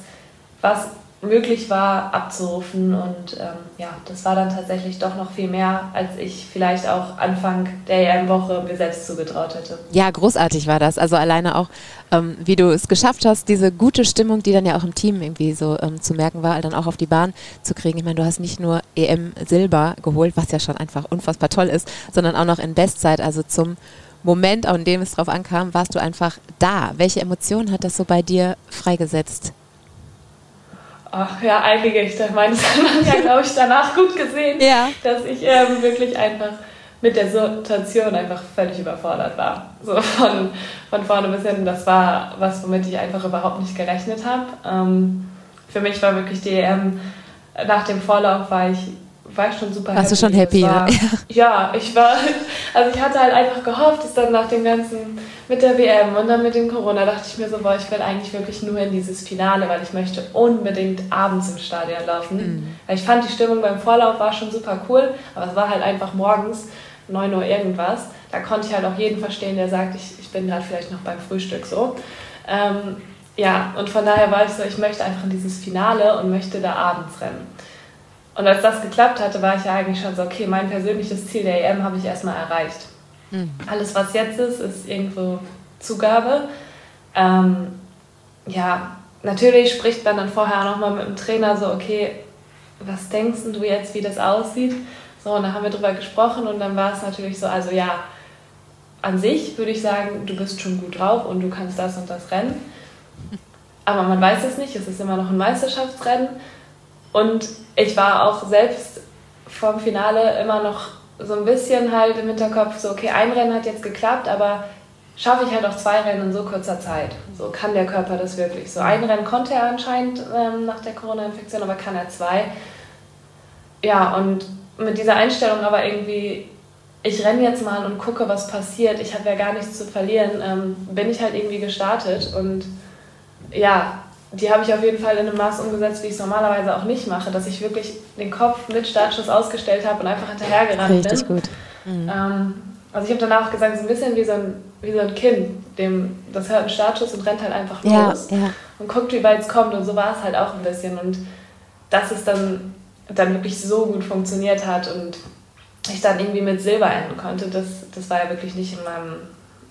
was möglich war, abzurufen. Und ähm, ja, das war dann tatsächlich doch noch viel mehr, als ich vielleicht auch Anfang der EM-Woche mir selbst zugetraut hätte. Ja, großartig war das. Also alleine auch, ähm, wie du es geschafft hast, diese gute Stimmung, die dann ja auch im Team irgendwie so ähm, zu merken war, dann auch auf die Bahn zu kriegen. Ich meine, du hast nicht nur EM-Silber geholt, was ja schon einfach unfassbar toll ist, sondern auch noch in Bestzeit, also zum Moment, an dem es drauf ankam, warst du einfach da. Welche Emotionen hat das so bei dir freigesetzt? Ach ja, einige. Ich meine, das hat man ja, glaube ich, danach gut gesehen, ja. dass ich ähm, wirklich einfach mit der Situation einfach völlig überfordert war. So von, von vorne bis hinten. Das war was, womit ich einfach überhaupt nicht gerechnet habe. Ähm, für mich war wirklich die EM, nach dem Vorlauf war ich war ich schon super Warst happy. Warst du schon happy, war, ja? *laughs* Ja, ich war, also ich hatte halt einfach gehofft, dass dann nach dem ganzen, mit der WM und dann mit dem Corona, dachte ich mir so, boah, ich will eigentlich wirklich nur in dieses Finale, weil ich möchte unbedingt abends im Stadion laufen. Mhm. Weil ich fand, die Stimmung beim Vorlauf war schon super cool, aber es war halt einfach morgens, 9 Uhr irgendwas. Da konnte ich halt auch jeden verstehen, der sagt, ich, ich bin gerade vielleicht noch beim Frühstück so. Ähm, ja, und von daher war ich so, ich möchte einfach in dieses Finale und möchte da abends rennen. Und als das geklappt hatte, war ich ja eigentlich schon so, okay, mein persönliches Ziel der EM habe ich erstmal erreicht. Mhm. Alles, was jetzt ist, ist irgendwo Zugabe. Ähm, ja, natürlich spricht man dann vorher nochmal mit dem Trainer so, okay, was denkst du jetzt, wie das aussieht? So, und dann haben wir drüber gesprochen und dann war es natürlich so, also ja, an sich würde ich sagen, du bist schon gut drauf und du kannst das und das rennen. Aber man weiß es nicht, es ist immer noch ein Meisterschaftsrennen. Und ich war auch selbst vom Finale immer noch so ein bisschen halt im Hinterkopf, so, okay, ein Rennen hat jetzt geklappt, aber schaffe ich halt auch zwei Rennen in so kurzer Zeit. So kann der Körper das wirklich. So ein Rennen konnte er anscheinend ähm, nach der Corona-Infektion, aber kann er zwei. Ja, und mit dieser Einstellung aber irgendwie, ich renne jetzt mal und gucke, was passiert, ich habe ja gar nichts zu verlieren, ähm, bin ich halt irgendwie gestartet und ja, die habe ich auf jeden Fall in einem Maß umgesetzt, wie ich es normalerweise auch nicht mache, dass ich wirklich den Kopf mit Startschuss ausgestellt habe und einfach hinterhergerannt Richtig bin. Richtig gut. Mhm. Ähm, also ich habe danach auch gesagt, so ein bisschen wie so ein, wie so ein Kind, dem das hört einen Startschuss und rennt halt einfach los ja, ja. und guckt, wie weit es kommt und so war es halt auch ein bisschen und dass es dann, dann wirklich so gut funktioniert hat und ich dann irgendwie mit Silber enden konnte, das, das war ja wirklich nicht in meinem,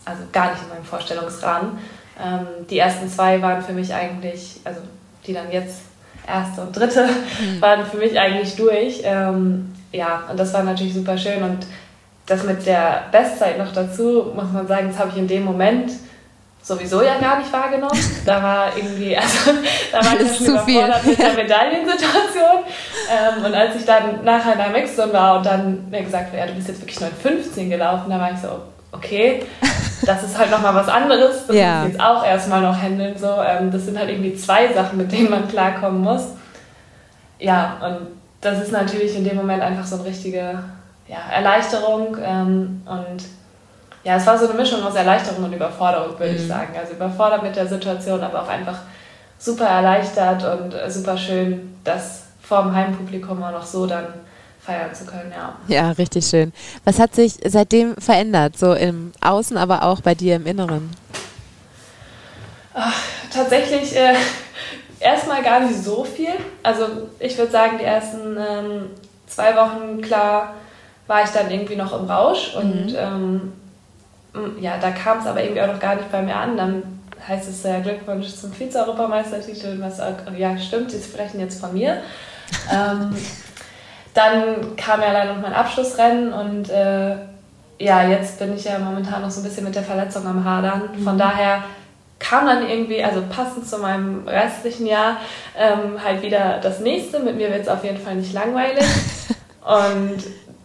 also gar nicht in meinem Vorstellungsrahmen. Ähm, die ersten zwei waren für mich eigentlich, also die dann jetzt erste und dritte, mhm. *laughs* waren für mich eigentlich durch. Ähm, ja, und das war natürlich super schön. Und das mit der Bestzeit noch dazu, muss man sagen, das habe ich in dem Moment sowieso ja gar nicht wahrgenommen. Da war irgendwie, *laughs* also da war ich schon überfordert mit der Medaillensituation. Ähm, und als ich dann nachher in der Mixzone war und dann mir gesagt wurde, ja, du bist jetzt wirklich 9,15 gelaufen, da war ich so, okay, das ist halt nochmal was anderes. Das ja. muss ich jetzt auch erstmal noch handeln. So. Ähm, das sind halt irgendwie zwei Sachen, mit denen man klarkommen muss. Ja, und das ist natürlich in dem Moment einfach so eine richtige ja, Erleichterung. Ähm, und ja, es war so eine Mischung aus Erleichterung und Überforderung, würde mhm. ich sagen. Also überfordert mit der Situation, aber auch einfach super erleichtert und super schön, dass vor dem Heimpublikum auch noch so dann feiern zu können, ja. Ja, richtig schön. Was hat sich seitdem verändert, so im Außen, aber auch bei dir im Inneren? Ach, tatsächlich äh, *laughs* erstmal gar nicht so viel. Also ich würde sagen, die ersten ähm, zwei Wochen, klar, war ich dann irgendwie noch im Rausch und mhm. ähm, ja, da kam es aber irgendwie auch noch gar nicht bei mir an. Dann heißt es ja Glückwunsch zum Vize-Europameistertitel. Was, ja, stimmt, Sie sprechen jetzt von mir. *laughs* ähm, dann kam ja leider noch mein Abschlussrennen und äh, ja, jetzt bin ich ja momentan noch so ein bisschen mit der Verletzung am Hadern. Von mhm. daher kam dann irgendwie, also passend zu meinem restlichen Jahr, ähm, halt wieder das nächste. Mit mir wird es auf jeden Fall nicht langweilig. *laughs* und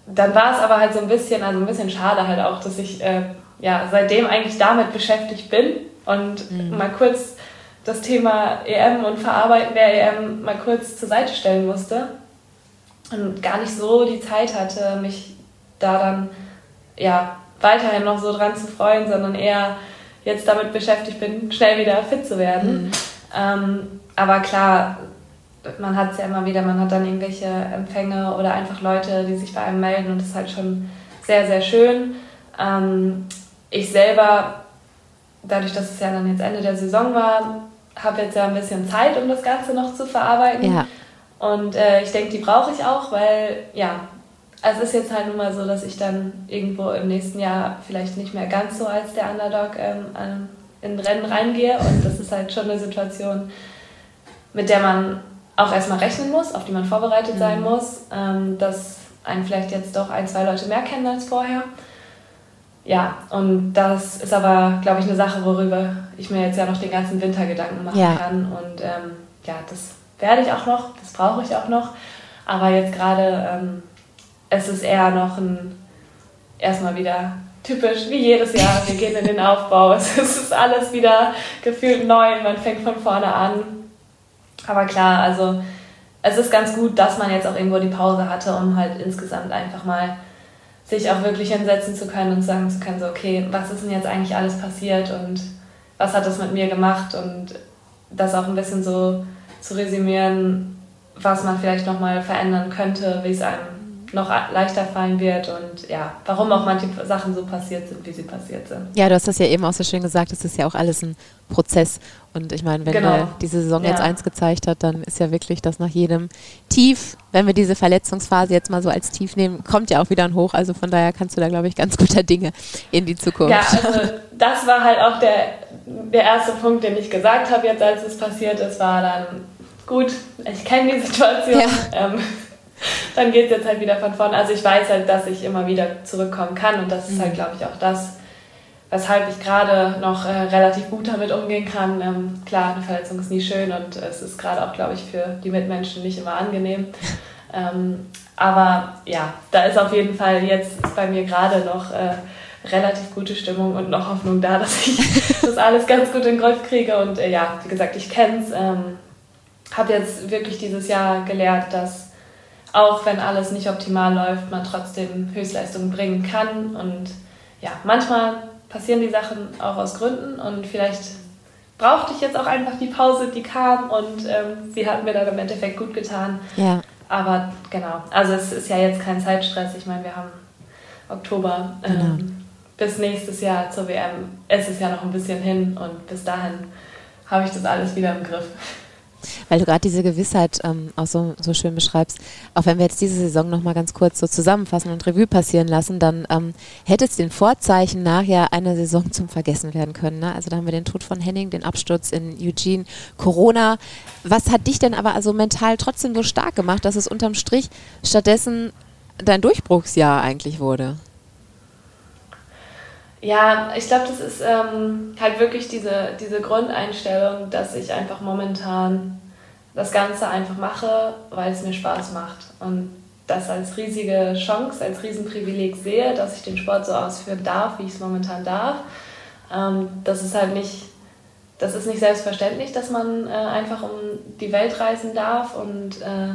dann war es aber halt so ein bisschen, also ein bisschen schade halt auch, dass ich äh, ja seitdem eigentlich damit beschäftigt bin und mhm. mal kurz das Thema EM und Verarbeiten der EM mal kurz zur Seite stellen musste und gar nicht so die Zeit hatte, mich da dann ja weiterhin noch so dran zu freuen, sondern eher jetzt damit beschäftigt bin, schnell wieder fit zu werden. Mhm. Ähm, aber klar, man hat es ja immer wieder, man hat dann irgendwelche Empfänge oder einfach Leute, die sich bei einem melden und das ist halt schon sehr, sehr schön. Ähm, ich selber, dadurch, dass es ja dann jetzt Ende der Saison war, habe jetzt ja ein bisschen Zeit, um das Ganze noch zu verarbeiten. Ja. Und äh, ich denke, die brauche ich auch, weil ja, es ist jetzt halt nun mal so, dass ich dann irgendwo im nächsten Jahr vielleicht nicht mehr ganz so als der Underdog ähm, in Rennen reingehe. Und das ist halt schon eine Situation, mit der man auch erstmal rechnen muss, auf die man vorbereitet mhm. sein muss, ähm, dass einen vielleicht jetzt doch ein, zwei Leute mehr kennen als vorher. Ja, und das ist aber, glaube ich, eine Sache, worüber ich mir jetzt ja noch den ganzen Winter Gedanken machen ja. kann. Und ähm, ja, das werde ich auch noch, das brauche ich auch noch. Aber jetzt gerade, ähm, es ist eher noch ein, erstmal wieder typisch wie jedes Jahr. Wir gehen in den Aufbau. *laughs* Es ist alles wieder gefühlt neu. Man fängt von vorne an. Aber klar, also es ist ganz gut, dass man jetzt auch irgendwo die Pause hatte, um halt insgesamt einfach mal sich auch wirklich hinsetzen zu können und sagen zu können, so, okay, was ist denn jetzt eigentlich alles passiert und was hat das mit mir gemacht und das auch ein bisschen so zu resümieren, was man vielleicht nochmal verändern könnte, wie es einem noch leichter fallen wird und ja, warum auch manche Sachen so passiert sind, wie sie passiert sind. Ja, du hast das ja eben auch so schön gesagt, es ist ja auch alles ein Prozess. Und ich meine, wenn genau. diese Saison ja. jetzt eins gezeigt hat, dann ist ja wirklich das nach jedem Tief, wenn wir diese Verletzungsphase jetzt mal so als Tief nehmen, kommt ja auch wieder ein Hoch. Also von daher kannst du da, glaube ich, ganz *laughs* guter Dinge in die Zukunft. Ja, also das war halt auch der, der erste Punkt, den ich gesagt habe, jetzt als es passiert ist, war dann gut, ich kenne die Situation. Ja. Ähm, dann geht es jetzt halt wieder von vorne. Also ich weiß halt, dass ich immer wieder zurückkommen kann und das ist halt, mhm. glaube ich, auch das, weshalb ich gerade noch äh, relativ gut damit umgehen kann. Ähm, klar, eine Verletzung ist nie schön und es ist gerade auch, glaube ich, für die Mitmenschen nicht immer angenehm. *laughs* Ähm, aber ja, da ist auf jeden Fall jetzt bei mir gerade noch äh, relativ gute Stimmung und noch Hoffnung da, dass ich *laughs* das alles ganz gut in den Griff kriege. Und äh, ja, wie gesagt, ich kenne es. Ähm, habe jetzt wirklich dieses Jahr gelernt, dass auch wenn alles nicht optimal läuft, man trotzdem Höchstleistungen bringen kann. Und ja, manchmal passieren die Sachen auch aus Gründen und vielleicht brauchte ich jetzt auch einfach die Pause, die kam und ähm, sie hat mir dann im Endeffekt gut getan. Ja. Aber genau, also es ist ja jetzt kein Zeitstress. Ich meine, wir haben Oktober ähm, genau. bis nächstes Jahr zur WM. Es ist ja noch ein bisschen hin und bis dahin habe ich das alles wieder im Griff. Weil du gerade diese Gewissheit ähm, auch so, so schön beschreibst, auch wenn wir jetzt diese Saison nochmal ganz kurz so zusammenfassen und Revue passieren lassen, dann ähm, hätte es den Vorzeichen nachher eine Saison zum Vergessen werden können. Ne? Also da haben wir den Tod von Henning, den Absturz in Eugene, Corona. Was hat dich denn aber also mental trotzdem so stark gemacht, dass es unterm Strich stattdessen dein Durchbruchsjahr eigentlich wurde? Ja, ich glaube, das ist ähm, halt wirklich diese, diese Grundeinstellung, dass ich einfach momentan das Ganze einfach mache, weil es mir Spaß macht. Und das als riesige Chance, als Riesenprivileg sehe, dass ich den Sport so ausführen darf, wie ich es momentan darf. Ähm, das ist halt nicht, das ist nicht selbstverständlich, dass man äh, einfach um die Welt reisen darf. Und äh,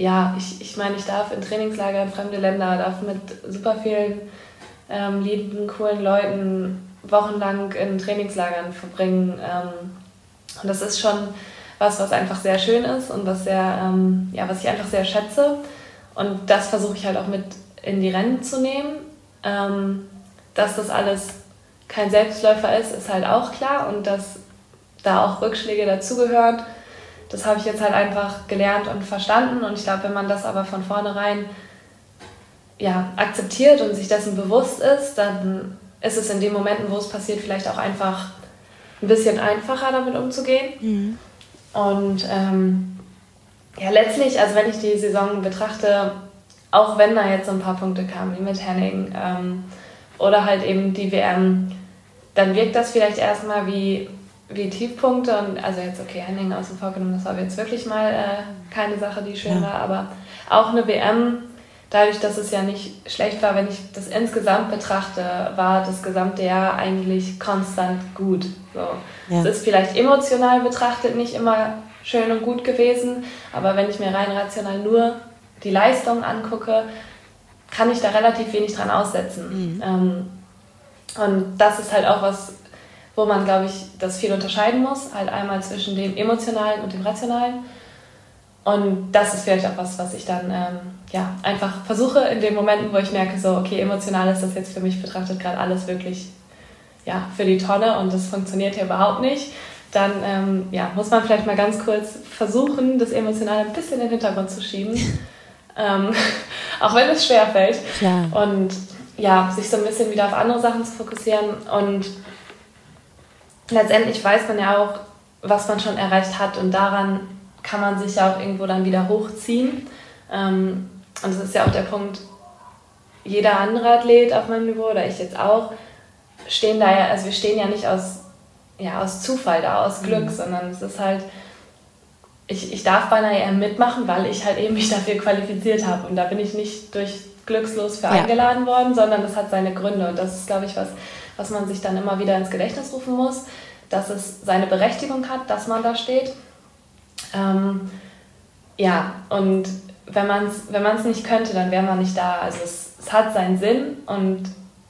ja, ich, ich meine, ich darf in Trainingslager in fremde Länder, darf mit super vielen ähm, lieben, coolen Leuten wochenlang in Trainingslagern verbringen. Ähm, und das ist schon was, was einfach sehr schön ist und was, sehr, ähm, ja, was ich einfach sehr schätze. Und das versuche ich halt auch mit in die Rennen zu nehmen. Ähm, dass das alles kein Selbstläufer ist, ist halt auch klar und dass da auch Rückschläge dazugehören. Das habe ich jetzt halt einfach gelernt und verstanden und ich glaube, wenn man das aber von vornherein ja, akzeptiert und sich dessen bewusst ist, dann ist es in den Momenten, wo es passiert, vielleicht auch einfach ein bisschen einfacher damit umzugehen. Mhm. Und ähm, ja, letztlich, also wenn ich die Saison betrachte, auch wenn da jetzt so ein paar Punkte kamen, wie mit Henning ähm, oder halt eben die WM, dann wirkt das vielleicht erstmal wie, wie Tiefpunkte und also jetzt okay, Henning außen vor genommen, das war jetzt wirklich mal äh, keine Sache, die schön ja. war, aber auch eine WM dadurch, dass es ja nicht schlecht war, wenn ich das insgesamt betrachte, war das gesamte Jahr eigentlich konstant gut. So. Ja. Es ist vielleicht emotional betrachtet nicht immer schön und gut gewesen, aber wenn ich mir rein rational nur die Leistung angucke, kann ich da relativ wenig dran aussetzen. Mhm. Ähm, und das ist halt auch was, wo man, glaube ich, das viel unterscheiden muss. Halt einmal zwischen dem Emotionalen und dem Rationalen. Und das ist vielleicht auch was, was ich dann ähm, ja, einfach versuche in den Momenten, wo ich merke, so, okay, emotional ist das jetzt für mich betrachtet gerade alles wirklich ja, für die Tonne und das funktioniert hier überhaupt nicht. Dann ähm, ja, muss man vielleicht mal ganz kurz versuchen, das Emotionale ein bisschen in den Hintergrund zu schieben. *laughs* ähm, *laughs* auch wenn es schwerfällt. Klar. Und ja, sich so ein bisschen wieder auf andere Sachen zu fokussieren. Und letztendlich weiß man ja auch, was man schon erreicht hat und daran kann man sich ja auch irgendwo dann wieder hochziehen. Ähm, und das ist ja auch der Punkt, jeder andere Athlet auf meinem Niveau oder ich jetzt auch, stehen da ja, also wir stehen ja nicht aus, ja, aus Zufall da, aus Glück, mhm. sondern es ist halt, ich, ich darf beinahe eher mitmachen, weil ich halt eben mich dafür qualifiziert habe. Und da bin ich nicht durch glückslos für ja. eingeladen worden, sondern das hat seine Gründe. Und das ist, glaube ich, was, was man sich dann immer wieder ins Gedächtnis rufen muss, dass es seine Berechtigung hat, dass man da steht. Ähm, ja, und wenn man es wenn man's nicht könnte, dann wäre man nicht da. Also es, es, hat seinen Sinn und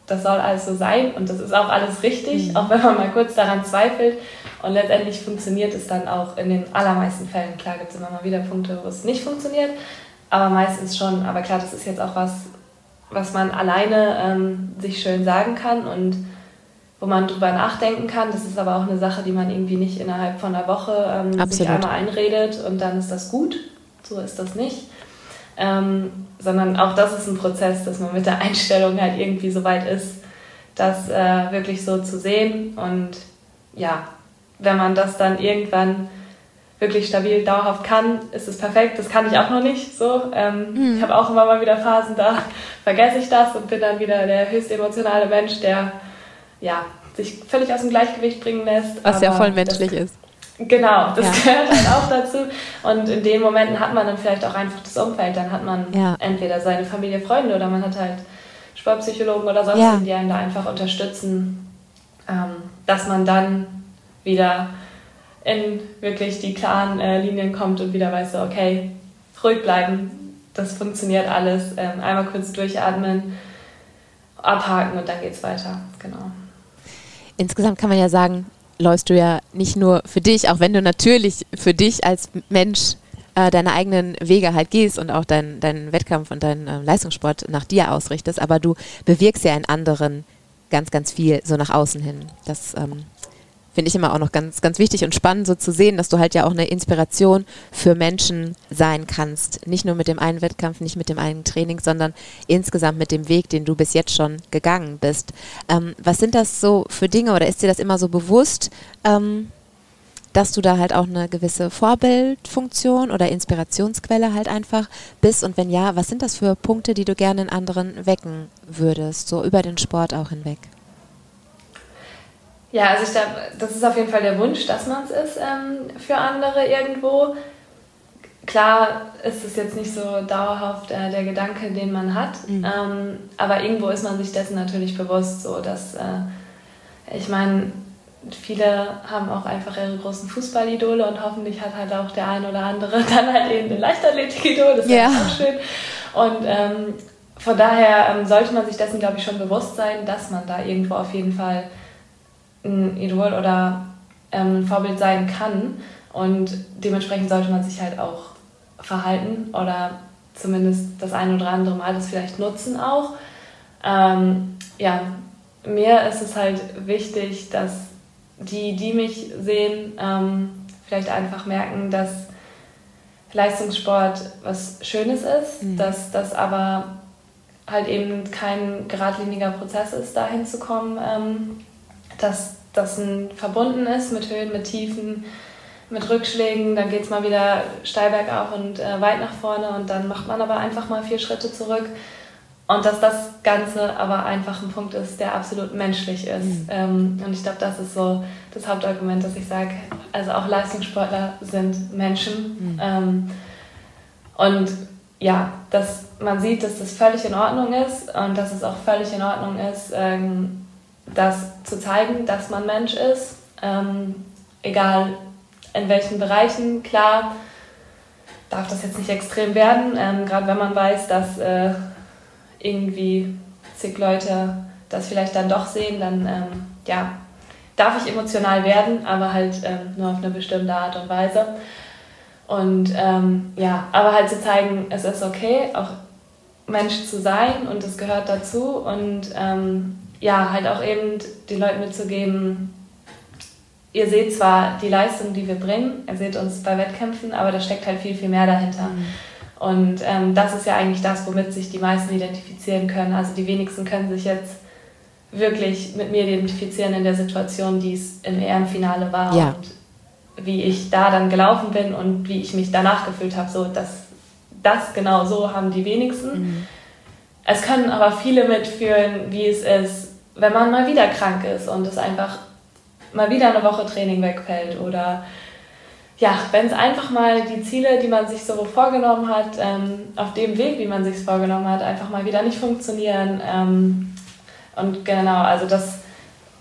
das soll alles so sein und das ist auch alles richtig, mhm. auch wenn man mal kurz daran zweifelt. Und letztendlich funktioniert es dann auch in den allermeisten Fällen. Klar gibt es immer mal wieder Punkte, wo es nicht funktioniert, aber meistens schon. Aber klar, das ist jetzt auch was, was man alleine ähm, sich schön sagen kann und wo man drüber nachdenken kann. Das ist aber auch eine Sache, die man irgendwie nicht innerhalb von einer Woche ähm, sich einmal einredet und dann ist das gut. So ist das nicht. Ähm, sondern auch das ist ein Prozess, dass man mit der Einstellung halt irgendwie so weit ist, das äh, wirklich so zu sehen. Und ja, wenn man das dann irgendwann wirklich stabil, dauerhaft kann, ist es perfekt. Das kann ich auch noch nicht so. Ähm, mhm. Ich habe auch immer mal wieder Phasen, da *laughs* vergesse ich das und bin dann wieder der höchst emotionale Mensch, der ja, sich völlig aus dem Gleichgewicht bringen lässt. Was ja voll menschlich ist. Genau, das ja. gehört halt auch dazu. Und in den Momenten hat man dann vielleicht auch einfach das Umfeld. Dann hat man ja. entweder seine Familie, Freunde oder man hat halt Sportpsychologen oder sonst, ja. die einen da einfach unterstützen, ähm, dass man dann wieder in wirklich die klaren äh, Linien kommt und wieder weiß, so, okay, ruhig bleiben, das funktioniert alles. Ähm, einmal kurz durchatmen, abhaken und dann geht's weiter. Genau. Insgesamt kann man ja sagen, läufst du ja nicht nur für dich, auch wenn du natürlich für dich als Mensch äh, deine eigenen Wege halt gehst und auch deinen dein Wettkampf und deinen äh, Leistungssport nach dir ausrichtest, aber du bewirkst ja in anderen ganz, ganz viel so nach außen hin. Das ähm, finde ich immer auch noch ganz, ganz wichtig und spannend, so zu sehen, dass du halt ja auch eine Inspiration für Menschen sein kannst. Nicht nur mit dem einen Wettkampf, nicht mit dem einen Training, sondern insgesamt mit dem Weg, den du bis jetzt schon gegangen bist. Ähm, was sind das so für Dinge oder ist dir das immer so bewusst? Ähm, dass du da halt auch eine gewisse Vorbildfunktion oder Inspirationsquelle halt einfach bist und wenn ja, was sind das für Punkte, die du gerne in anderen wecken würdest, so über den Sport auch hinweg? Ja, also ich glaube, das ist auf jeden Fall der Wunsch, dass man es ist ähm, für andere irgendwo. Klar ist es jetzt nicht so dauerhaft äh, der Gedanke, den man hat, mhm. ähm, aber irgendwo ist man sich dessen natürlich bewusst, so dass äh, ich meine, viele haben auch einfach ihre großen Fußballidole und hoffentlich hat halt auch der ein oder andere *laughs* dann halt eben den Leichtathletikidol, das ist ja. auch schön. Und ähm, von daher ähm, sollte man sich dessen, glaube ich, schon bewusst sein, dass man da irgendwo auf jeden Fall ein Idol oder ähm, ein Vorbild sein kann. Und dementsprechend sollte man sich halt auch verhalten oder zumindest das ein oder andere Mal das vielleicht nutzen auch. Ähm, ja, mir ist es halt wichtig, dass die, die mich sehen, ähm, vielleicht einfach merken, dass Leistungssport was Schönes ist, mhm. dass das aber halt eben kein geradliniger Prozess ist, dahin zu kommen, ähm, dass das ein verbunden ist mit Höhen, mit Tiefen, mit Rückschlägen, dann geht es mal wieder steil bergauf und äh, weit nach vorne und dann macht man aber einfach mal vier Schritte zurück. Und dass das Ganze aber einfach ein Punkt ist, der absolut menschlich ist. Mhm. Ähm, und ich glaube, das ist so das Hauptargument, dass ich sage, also auch Leistungssportler sind Menschen. Mhm. Ähm, und ja, dass man sieht, dass das völlig in Ordnung ist und dass es auch völlig in Ordnung ist, ähm, das zu zeigen, dass man Mensch ist, ähm, egal in welchen Bereichen. Klar darf das jetzt nicht extrem werden, ähm, gerade wenn man weiß, dass äh, irgendwie zig Leute das vielleicht dann doch sehen, dann ähm, ja, darf ich emotional werden, aber halt ähm, nur auf eine bestimmte Art und Weise. Und ähm, ja, aber halt zu zeigen, es ist okay, auch Mensch zu sein und es gehört dazu und ähm, ja, halt auch eben die Leute mitzugeben, ihr seht zwar die Leistung, die wir bringen, ihr seht uns bei Wettkämpfen, aber da steckt halt viel, viel mehr dahinter. Mhm. Und ähm, das ist ja eigentlich das, womit sich die meisten identifizieren können. Also die wenigsten können sich jetzt wirklich mit mir identifizieren in der Situation, die es im EM-Finale war ja. und wie ich da dann gelaufen bin und wie ich mich danach gefühlt habe. So, das, das genau so haben die wenigsten. Mhm. Es können aber viele mitfühlen, wie es ist, wenn man mal wieder krank ist und es einfach mal wieder eine Woche Training wegfällt oder ja, wenn es einfach mal die Ziele, die man sich so vorgenommen hat, ähm, auf dem Weg, wie man sich es vorgenommen hat, einfach mal wieder nicht funktionieren. Ähm, und genau, also dass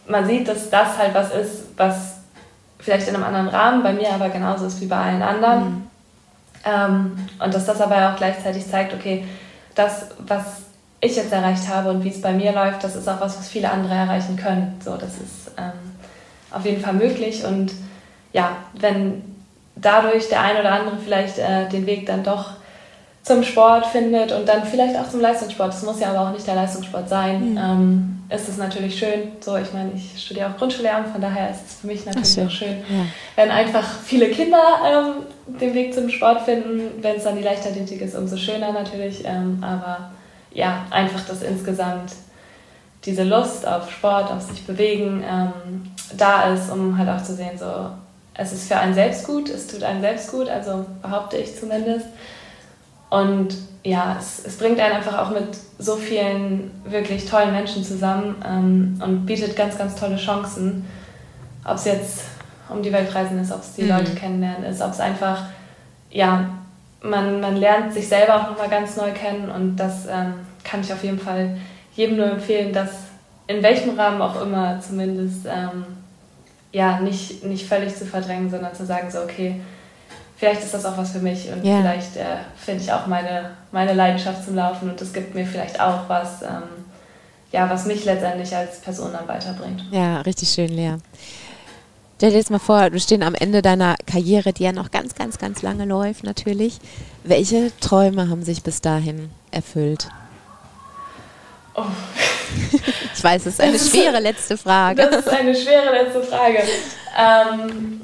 man sieht, dass das halt was ist, was vielleicht in einem anderen Rahmen bei mir aber genauso ist wie bei allen anderen. Mhm. Ähm, und dass das aber auch gleichzeitig zeigt, okay, das, was ich jetzt erreicht habe und wie es bei mir läuft, das ist auch was, was viele andere erreichen können. So, das ist ähm, auf jeden Fall möglich. Und ja, wenn dadurch der ein oder andere vielleicht äh, den Weg dann doch zum Sport findet und dann vielleicht auch zum Leistungssport. Das muss ja aber auch nicht der Leistungssport sein. Mhm. Ähm, ist es natürlich schön. So, ich meine, ich studiere auch Grundschullehramt, von daher ist es für mich natürlich so. auch schön, ja. wenn einfach viele Kinder ähm, den Weg zum Sport finden. Wenn es dann die Leichtathletik ist, umso schöner natürlich. Ähm, aber ja, einfach das insgesamt diese Lust auf Sport, auf sich bewegen ähm, da ist, um halt auch zu sehen, so es ist für einen selbst gut, es tut einem selbst gut, also behaupte ich zumindest. Und ja, es, es bringt einen einfach auch mit so vielen wirklich tollen Menschen zusammen ähm, und bietet ganz, ganz tolle Chancen. Ob es jetzt um die Welt reisen ist, ob es die mhm. Leute kennenlernen ist, ob es einfach, ja, man, man lernt sich selber auch nochmal ganz neu kennen und das ähm, kann ich auf jeden Fall jedem nur empfehlen, dass in welchem Rahmen auch immer zumindest ähm, ja, nicht, nicht völlig zu verdrängen, sondern zu sagen, so, okay, vielleicht ist das auch was für mich und ja. vielleicht äh, finde ich auch meine, meine Leidenschaft zum Laufen und es gibt mir vielleicht auch was, ähm, ja, was mich letztendlich als Person dann weiterbringt. Ja, richtig schön, Lea. Stell dir jetzt mal vor, du stehst am Ende deiner Karriere, die ja noch ganz, ganz, ganz lange läuft natürlich. Welche Träume haben sich bis dahin erfüllt? Oh. *laughs* Ich weiß, es ist eine das schwere ist, letzte Frage. Das ist eine schwere letzte Frage. Ähm,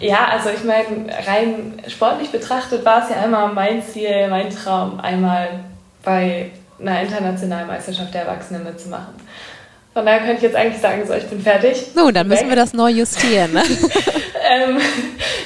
ja, also ich meine, rein sportlich betrachtet war es ja immer mein Ziel, mein Traum, einmal bei einer internationalen Meisterschaft der Erwachsenen mitzumachen. Von daher könnte ich jetzt eigentlich sagen, so, ich bin fertig. Nun, dann müssen wir das neu justieren. Ne? *laughs* ähm,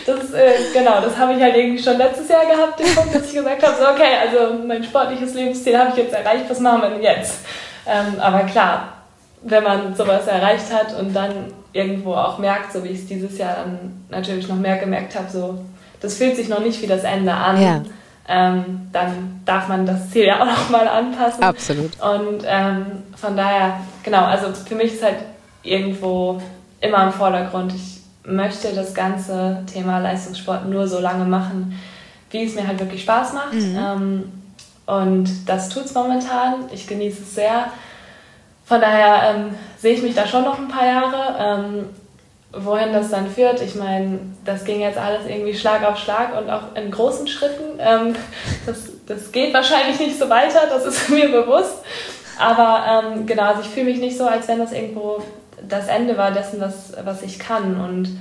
das, äh, genau, das habe ich halt irgendwie schon letztes Jahr gehabt, den Punkt, dass ich gesagt habe, so, okay, also mein sportliches Lebensziel habe ich jetzt erreicht, was machen wir denn jetzt? Ähm, aber klar, wenn man sowas erreicht hat und dann irgendwo auch merkt, so wie ich es dieses Jahr dann natürlich noch mehr gemerkt habe, so das fühlt sich noch nicht wie das Ende an. Ja. Ähm, dann darf man das Ziel ja auch noch mal anpassen. Absolut. Und ähm, von daher, genau, also für mich ist halt irgendwo immer im Vordergrund. Ich möchte das ganze Thema Leistungssport nur so lange machen, wie es mir halt wirklich Spaß macht. Mhm. Ähm, und das tut es momentan. Ich genieße es sehr. Von daher ähm, sehe ich mich da schon noch ein paar Jahre. Ähm, wohin das dann führt, ich meine, das ging jetzt alles irgendwie Schlag auf Schlag und auch in großen Schritten. Ähm, *laughs* das, das geht wahrscheinlich nicht so weiter, das ist *laughs* mir bewusst. Aber ähm, genau, also ich fühle mich nicht so, als wenn das irgendwo das Ende war dessen, was, was ich kann. Und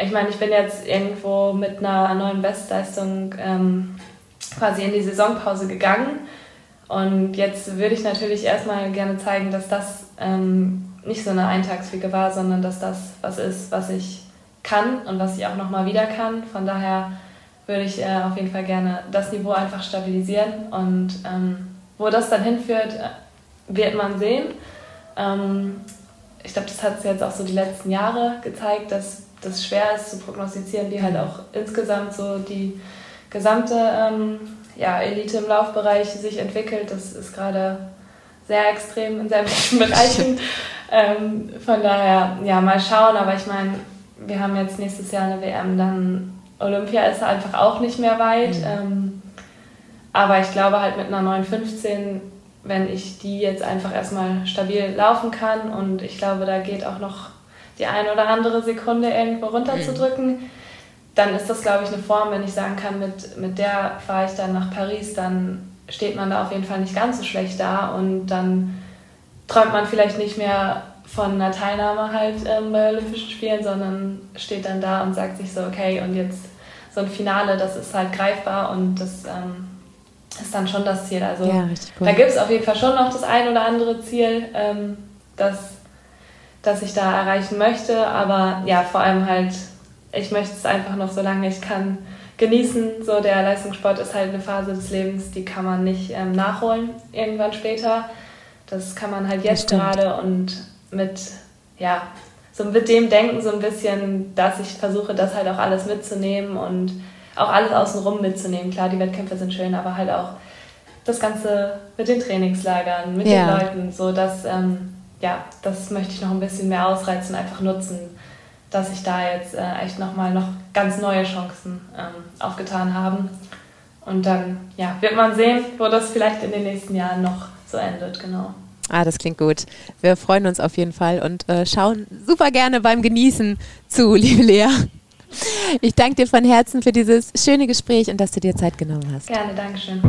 ich meine, ich bin jetzt irgendwo mit einer neuen Bestleistung ähm, quasi in die Saisonpause gegangen. Und jetzt würde ich natürlich erstmal gerne zeigen, dass das ähm, nicht so eine Eintagsfliege war, sondern dass das was ist, was ich kann und was ich auch nochmal wieder kann. Von daher würde ich äh, auf jeden Fall gerne das Niveau einfach stabilisieren. Und ähm, wo das dann hinführt, äh, wird man sehen. Ähm, ich glaube, das hat es jetzt auch so die letzten Jahre gezeigt, dass das schwer ist zu prognostizieren, wie halt auch insgesamt so die gesamte ähm, ja, Elite im Laufbereich sich entwickelt. Das ist gerade sehr extrem in sehr *laughs* vielen Bereichen. ähm, von daher, ja, mal schauen. Aber ich meine, wir haben jetzt nächstes Jahr eine WM, dann Olympia ist einfach auch nicht mehr weit. Mhm. Ähm, aber ich glaube halt mit einer 915, wenn ich die jetzt einfach erstmal stabil laufen kann und ich glaube, da geht auch noch die eine oder andere Sekunde irgendwo runterzudrücken. Mhm dann ist das, glaube ich, eine Form, wenn ich sagen kann, mit, mit der fahre ich dann nach Paris, dann steht man da auf jeden Fall nicht ganz so schlecht da und dann träumt man vielleicht nicht mehr von einer Teilnahme halt ähm, bei Olympischen Spielen, sondern steht dann da und sagt sich so, okay, und jetzt so ein Finale, das ist halt greifbar und das ähm, ist dann schon das Ziel. Also ja, da gibt es auf jeden Fall schon noch das ein oder andere Ziel, ähm, das, das ich da erreichen möchte, aber ja, vor allem halt, ich möchte es einfach noch so lange ich kann genießen. So der Leistungssport ist halt eine Phase des Lebens, die kann man nicht ähm, nachholen irgendwann später. Das kann man halt jetzt gerade und mit, ja, so mit dem Denken so ein bisschen, dass ich versuche, das halt auch alles mitzunehmen und auch alles außenrum mitzunehmen. Klar, die Wettkämpfe sind schön, aber halt auch das Ganze mit den Trainingslagern, mit ja. den Leuten, so dass, ähm, ja, das möchte ich noch ein bisschen mehr ausreizen, einfach nutzen, dass sich da jetzt äh, echt nochmal noch ganz neue Chancen ähm, aufgetan haben. Und dann, ja, wird man sehen, wo das vielleicht in den nächsten Jahren noch so endet, genau. Ah, das klingt gut. Wir freuen uns auf jeden Fall und äh, schauen super gerne beim Genießen zu, *laughs* liebe Lea. Ich danke dir von Herzen für dieses schöne Gespräch und dass du dir Zeit genommen hast. Gerne, Dankeschön.